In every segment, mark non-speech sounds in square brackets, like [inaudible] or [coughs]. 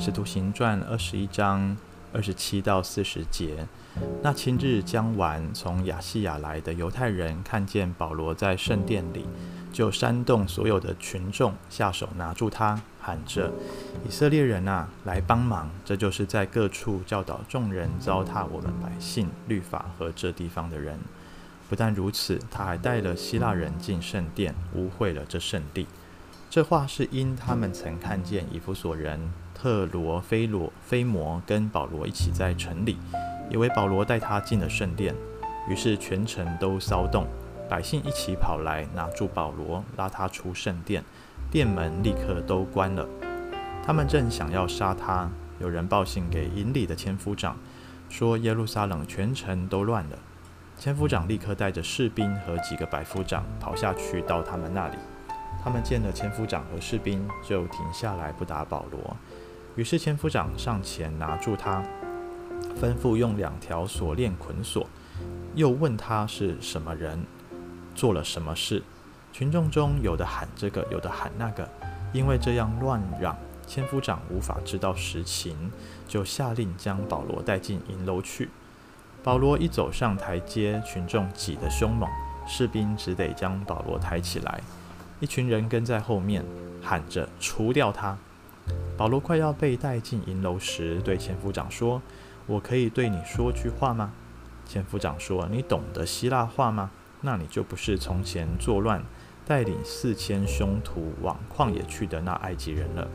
使徒行传二十一章二十七到四十节。那七日将完，从亚细亚来的犹太人看见保罗在圣殿里，就煽动所有的群众下手拿住他，喊着：“以色列人啊，来帮忙！”这就是在各处教导众人糟蹋我们百姓律法和这地方的人。不但如此，他还带了希腊人进圣殿，污秽了这圣地。这话是因他们曾看见以弗所人特罗菲罗菲摩跟保罗一起在城里。以为保罗带他进了圣殿，于是全城都骚动，百姓一起跑来拿住保罗，拉他出圣殿，殿门立刻都关了。他们正想要杀他，有人报信给营里的千夫长，说耶路撒冷全城都乱了。千夫长立刻带着士兵和几个百夫长跑下去到他们那里。他们见了千夫长和士兵，就停下来不打保罗。于是千夫长上前拿住他。吩咐用两条锁链捆锁，又问他是什么人，做了什么事。群众中有的喊这个，有的喊那个，因为这样乱嚷，千夫长无法知道实情，就下令将保罗带进营楼去。保罗一走上台阶，群众挤得凶猛，士兵只得将保罗抬起来。一群人跟在后面，喊着除掉他。保罗快要被带进银楼时，对千夫长说。我可以对你说句话吗？千夫长说：“你懂得希腊话吗？那你就不是从前作乱、带领四千凶徒往旷野去的那埃及人了。”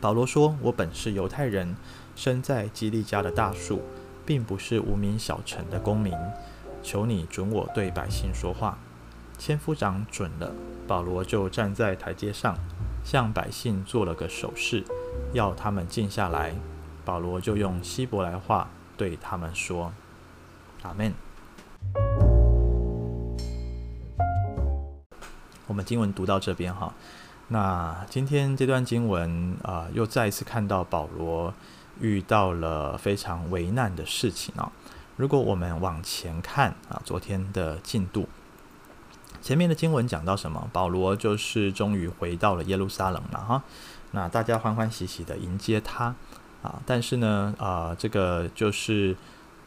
保罗说：“我本是犹太人，生在基利家的大数，并不是无名小城的公民。求你准我对百姓说话。”千夫长准了，保罗就站在台阶上，向百姓做了个手势，要他们静下来。保罗就用希伯来话对他们说：“阿门。”我们经文读到这边哈，那今天这段经文啊、又再一次看到保罗遇到了非常为难的事情啊。如果我们往前看啊，昨天的进度，前面的经文讲到什么？保罗就是终于回到了耶路撒冷了哈。那大家欢欢喜喜的迎接他。啊，但是呢，啊，这个就是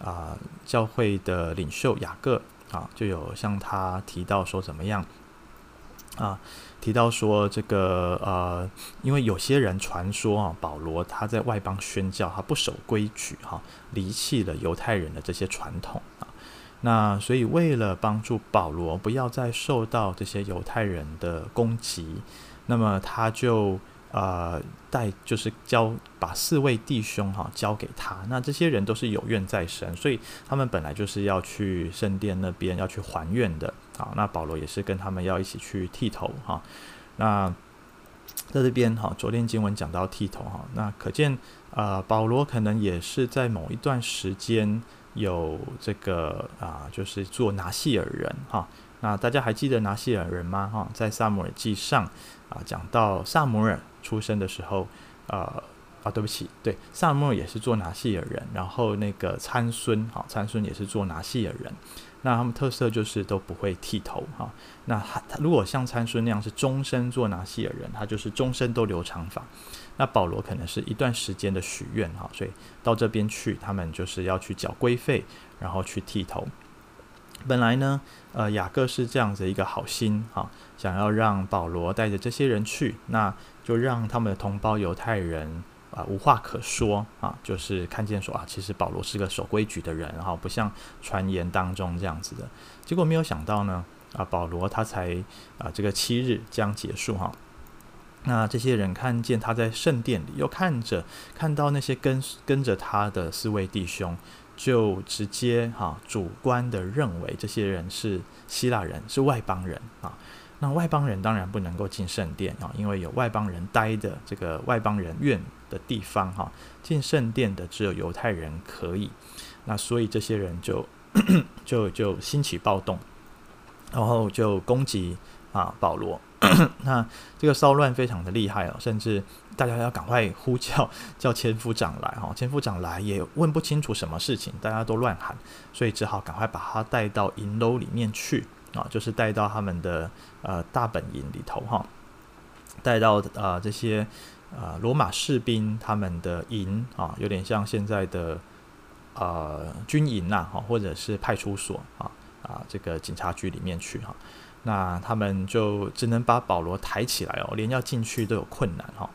啊，教会的领袖雅各啊，就有向他提到说怎么样啊，提到说这个呃，因为有些人传说啊，保罗他在外邦宣教，他不守规矩哈，离弃了犹太人的这些传统，那所以为了帮助保罗不要再受到这些犹太人的攻击，那么他就。呃，带就是交把四位弟兄哈交给他，那这些人都是有怨在身，所以他们本来就是要去圣殿那边要去还愿的。好，那保罗也是跟他们要一起去剃头哈。那在这边哈，昨天经文讲到剃头哈，那可见呃，保罗可能也是在某一段时间有这个啊、就是做拿细耳人哈。那大家还记得拿细耳人吗？哈，在撒母耳记上啊，讲到撒母耳。出生的时候，呃，啊，对不起，对，撒母耳也是做拿细耳人，然后那个参孙，哈，参孙也是做拿细耳人，那他们特色就是都不会剃头，哈，那他如果像参孙那样是终身做拿细耳人，他就是终身都留长发，那保罗可能是一段时间的许愿，哈，所以到这边去，他们就是要去缴规费，然后去剃头。本来呢，呃，雅各是这样子一个好心，哈，想要让保罗带着这些人去，那。就让他们的同胞犹太人啊无话可说啊，就是看见说啊，其实保罗是个守规矩的人，然后不像传言当中这样子的。结果没有想到呢，啊，保罗他才啊这个七日将结束哈。那这些人看见他在圣殿里，又看着看到那些跟跟着他的四位弟兄，就直接哈主观的认为这些人是希腊人，是外邦人啊。那外邦人当然不能够进圣殿啊，因为有外邦人待的这个外邦人院的地方哈，进圣殿的只有犹太人可以。那所以这些人就 [coughs] 就就兴起暴动，然后就攻击啊保罗。[coughs] 那这个骚乱非常的厉害哦，甚至大家要赶快呼叫 [laughs] 叫千夫长来哈，千夫长来也问不清楚什么事情，大家都乱喊，所以只好赶快把他带到营楼里面去。啊，就是带到他们的呃大本营里头哈，带到、呃、这些呃罗马士兵他们的营啊，有点像现在的呃军营呐，哈，或者是派出所啊啊这个警察局里面去哈。那他们就只能把保罗抬起来哦，连要进去都有困难哈。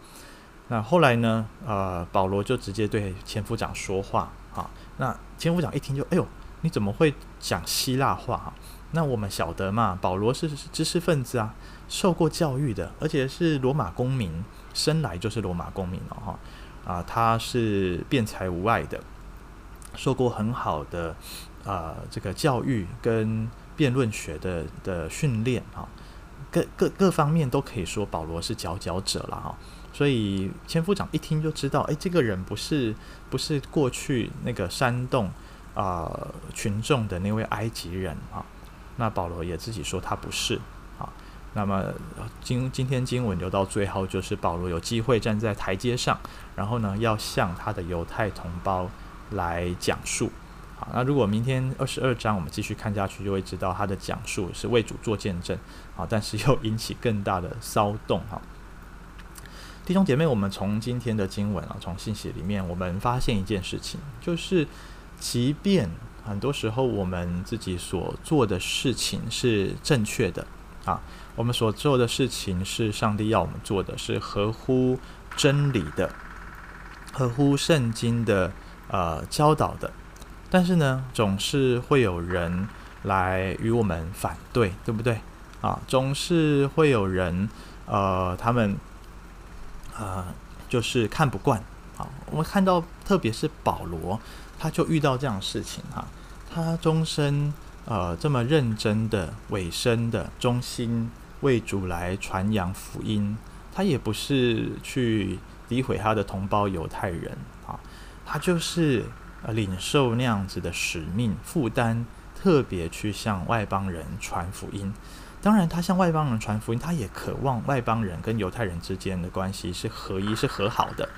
那后来呢，呃，保罗就直接对千夫长说话啊。那千夫长一听就，哎呦，你怎么会讲希腊话哈？那我们晓得嘛，保罗是知识分子啊，受过教育的，而且是罗马公民，生来就是罗马公民了哈。啊，他是辩才无碍的，受过很好的啊、呃、这个教育跟。辩论学的的训练啊，各各各方面都可以说保罗是佼佼者了哈，所以千夫长一听就知道，哎，这个人不是不是过去那个煽动啊、群众的那位埃及人啊，那保罗也自己说他不是啊，那么今今天经文留到最后，就是保罗有机会站在台阶上，然后呢，要向他的犹太同胞来讲述。好，那如果明天二十二章我们继续看下去，就会知道他的讲述是为主做见证，啊，但是又引起更大的骚动哈。弟兄姐妹，我们从今天的经文啊，从信息里面，我们发现一件事情，就是即便很多时候我们自己所做的事情是正确的啊，我们所做的事情是上帝要我们做的，是合乎真理的，合乎圣经的呃教导的。但是呢，总是会有人来与我们反对，对不对？啊，总是会有人，呃，他们，呃，就是看不惯。啊，我们看到，特别是保罗，他就遇到这样的事情哈。他终身呃这么认真的、委身的、忠心为主来传扬福音，他也不是去诋毁他的同胞犹太人啊，他就是。呃，领受那样子的使命负担，特别去向外邦人传福音。当然，他向外邦人传福音，他也渴望外邦人跟犹太人之间的关系是合一、是和好的。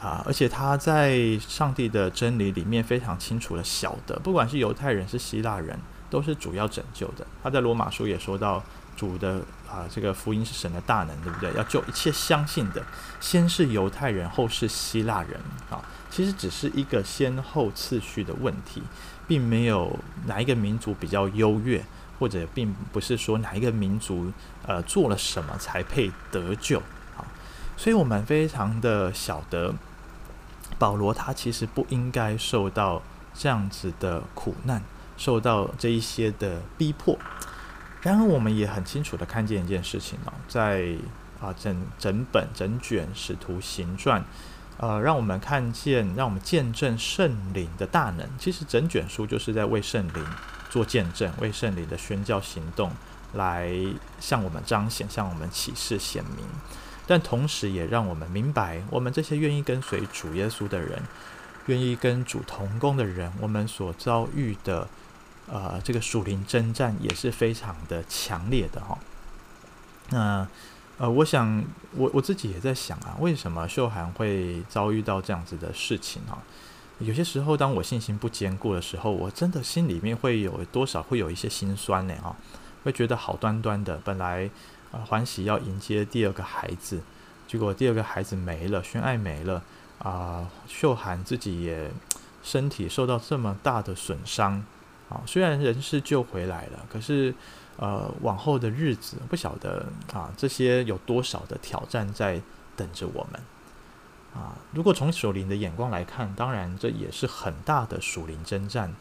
啊，而且他在上帝的真理里面非常清楚的晓得，不管是犹太人是希腊人，都是主要拯救的。他在罗马书也说到，主的啊，这个福音是神的大能，对不对？要救一切相信的，先是犹太人，后是希腊人啊。其实只是一个先后次序的问题，并没有哪一个民族比较优越，或者并不是说哪一个民族呃做了什么才配得救啊。所以我们非常的晓得，保罗他其实不应该受到这样子的苦难，受到这一些的逼迫。然而，我们也很清楚的看见一件事情哦，在啊整整本整卷使徒行传。呃，让我们看见，让我们见证圣灵的大能。其实整卷书就是在为圣灵做见证，为圣灵的宣教行动来向我们彰显，向我们启示显明。但同时也让我们明白，我们这些愿意跟随主耶稣的人，愿意跟主同工的人，我们所遭遇的呃这个属灵征战也是非常的强烈的哈、那。呃，我想我我自己也在想啊，为什么秀涵会遭遇到这样子的事情啊？有些时候，当我信心不坚固的时候，我真的心里面会有多少会有一些心酸呢？哈，会觉得好端端的，本来呃欢喜要迎接第二个孩子，结果第二个孩子没了，宣爱没了啊，秀涵自己也身体受到这么大的损伤啊，虽然人是救回来了，可是。呃，往后的日子不晓得啊，这些有多少的挑战在等着我们啊？如果从属灵的眼光来看，当然这也是很大的属灵征战，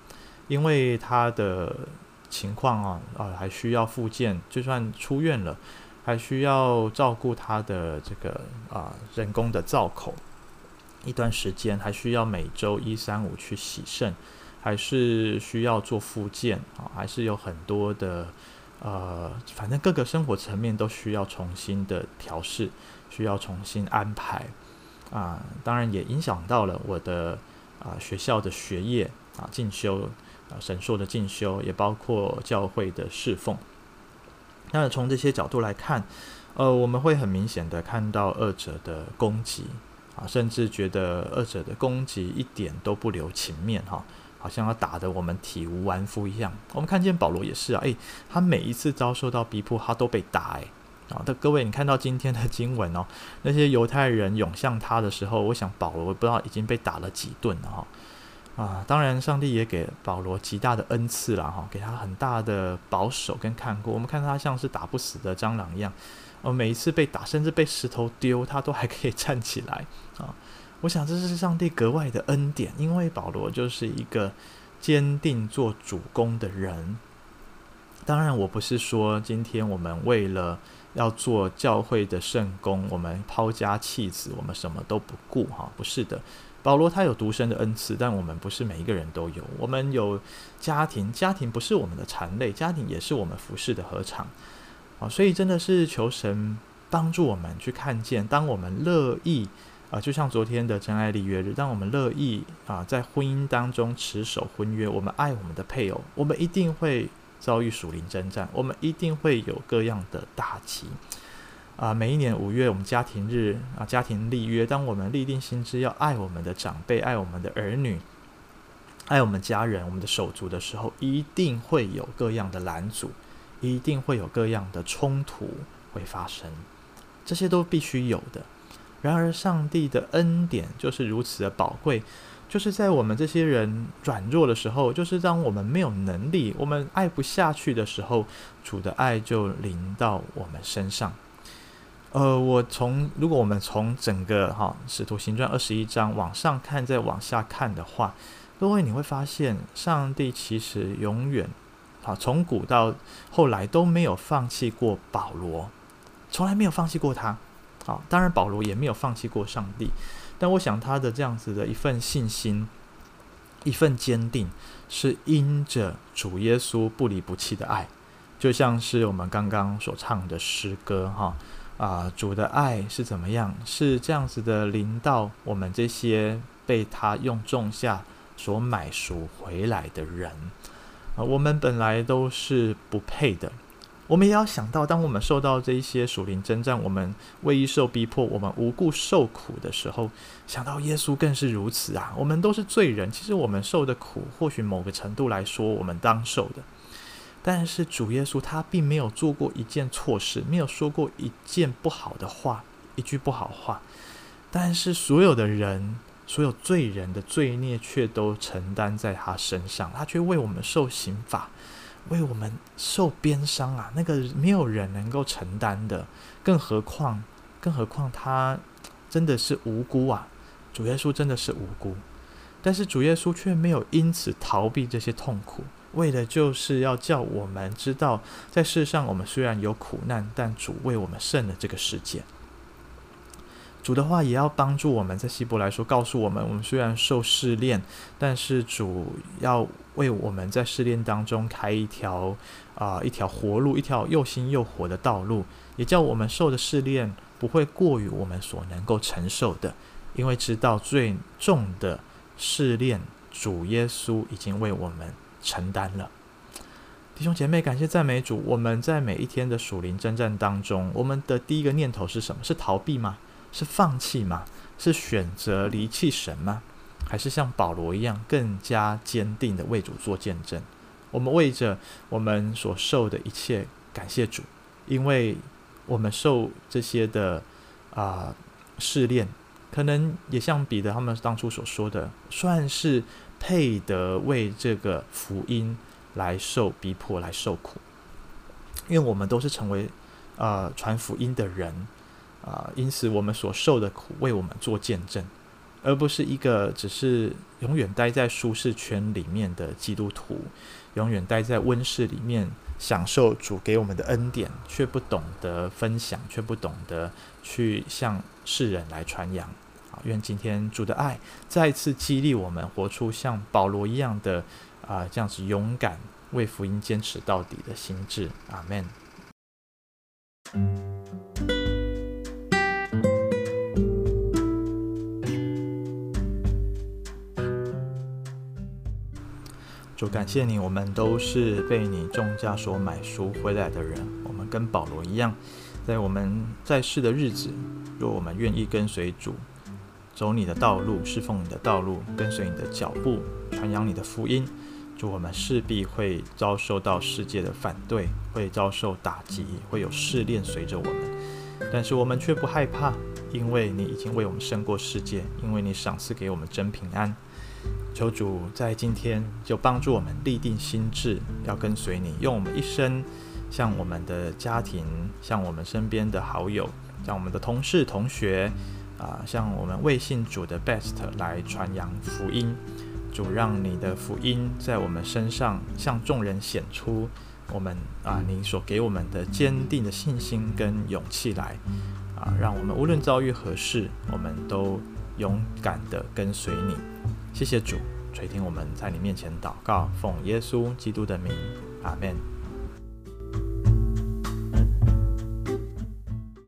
因为他的情况啊啊，还需要复健，就算出院了，还需要照顾他的这个啊人工的造口一段时间，还需要每周一三五去洗肾，还是需要做复健啊，还是有很多的。呃，反正各个生活层面都需要重新的调试，需要重新安排啊。当然也影响到了我的啊学校的学业啊进修啊神硕的进修，也包括教会的侍奉。那从这些角度来看，呃，我们会很明显的看到二者的攻击啊，甚至觉得二者的攻击一点都不留情面哈。好像要打得我们体无完肤一样。我们看见保罗也是啊，诶，他每一次遭受到逼迫，他都被打，诶，啊，的各位，你看到今天的经文哦，那些犹太人涌向他的时候，我想保罗不知道已经被打了几顿了哈。啊，当然，上帝也给保罗极大的恩赐了哈，给他很大的保守跟看顾。我们看他像是打不死的蟑螂一样，哦，每一次被打，甚至被石头丢，他都还可以站起来啊。我想这是上帝格外的恩典，因为保罗就是一个坚定做主工的人。当然，我不是说今天我们为了要做教会的圣工，我们抛家弃子，我们什么都不顾哈，不是的。保罗他有独身的恩赐，但我们不是每一个人都有。我们有家庭，家庭不是我们的缠累，家庭也是我们服侍的合场。啊，所以真的是求神帮助我们去看见，当我们乐意啊，就像昨天的真爱立约日，当我们乐意啊，在婚姻当中持守婚约，我们爱我们的配偶，我们一定会遭遇属灵征战，我们一定会有各样的打击。啊，每一年五月，我们家庭日啊，家庭立约。当我们立定心志要爱我们的长辈、爱我们的儿女、爱我们家人、我们的手足的时候，一定会有各样的拦阻，一定会有各样的冲突会发生，这些都必须有的。然而，上帝的恩典就是如此的宝贵，就是在我们这些人软弱的时候，就是当我们没有能力、我们爱不下去的时候，主的爱就临到我们身上。呃，我从如果我们从整个哈《使徒行传》二十一章往上看，再往下看的话，各位你会发现，上帝其实永远啊，从古到后来都没有放弃过保罗，从来没有放弃过他。好，当然保罗也没有放弃过上帝，但我想他的这样子的一份信心、一份坚定，是因着主耶稣不离不弃的爱，就像是我们刚刚所唱的诗歌哈。啊，主的爱是怎么样？是这样子的，临到我们这些被他用种下所买赎回来的人。啊，我们本来都是不配的。我们也要想到，当我们受到这一些属灵征战，我们为义受逼迫，我们无故受苦的时候，想到耶稣更是如此啊！我们都是罪人，其实我们受的苦，或许某个程度来说，我们当受的。但是主耶稣他并没有做过一件错事，没有说过一件不好的话，一句不好话。但是所有的人，所有罪人的罪孽却都承担在他身上，他却为我们受刑罚，为我们受鞭伤啊！那个没有人能够承担的，更何况，更何况他真的是无辜啊！主耶稣真的是无辜，但是主耶稣却没有因此逃避这些痛苦。为的就是要叫我们知道，在世上我们虽然有苦难，但主为我们胜了这个世界。主的话也要帮助我们，在希伯来说告诉我们：我们虽然受试炼，但是主要为我们在试炼当中开一条啊、一条活路，一条又新又活的道路，也叫我们受的试炼不会过于我们所能够承受的，因为知道最重的试炼，主耶稣已经为我们。承担了，弟兄姐妹，感谢赞美主。我们在每一天的属灵征战当中，我们的第一个念头是什么？是逃避吗？是放弃吗？是选择离弃神吗？还是像保罗一样更加坚定的为主做见证？我们为着我们所受的一切感谢主，因为我们受这些的啊、试炼，可能也像彼得他们当初所说的，算是。配得为这个福音来受逼迫，来受苦，因为我们都是成为呃传福音的人啊、因此我们所受的苦为我们做见证，而不是一个只是永远待在舒适圈里面的基督徒，永远待在温室里面享受主给我们的恩典，却不懂得分享，却不懂得去向世人来传扬。愿今天主的爱再次激励我们，活出像保罗一样的啊、这样子勇敢为福音坚持到底的心志。阿门。主感谢你，我们都是被你重价所买赎回来的人。我们跟保罗一样，在我们在世的日子，若我们愿意跟随主。走你的道路，侍奉你的道路，跟随你的脚步，传扬你的福音，主，我们势必会遭受到世界的反对，会遭受打击，会有试炼随着我们，但是我们却不害怕，因为你已经为我们胜过世界，因为你赏赐给我们真平安。求主在今天就帮助我们立定心志，要跟随你，用我们一生向我们的家庭，向我们身边的好友，向我们的同事、同学，啊、向我们未信主的 best 来传扬福音。主，让你的福音在我们身上向众人显出，我们啊，你所给我们的坚定的信心跟勇气来，啊，让我们无论遭遇何事，我们都勇敢地跟随你。谢谢主垂听我们在你面前祷告，奉耶稣基督的名，阿门。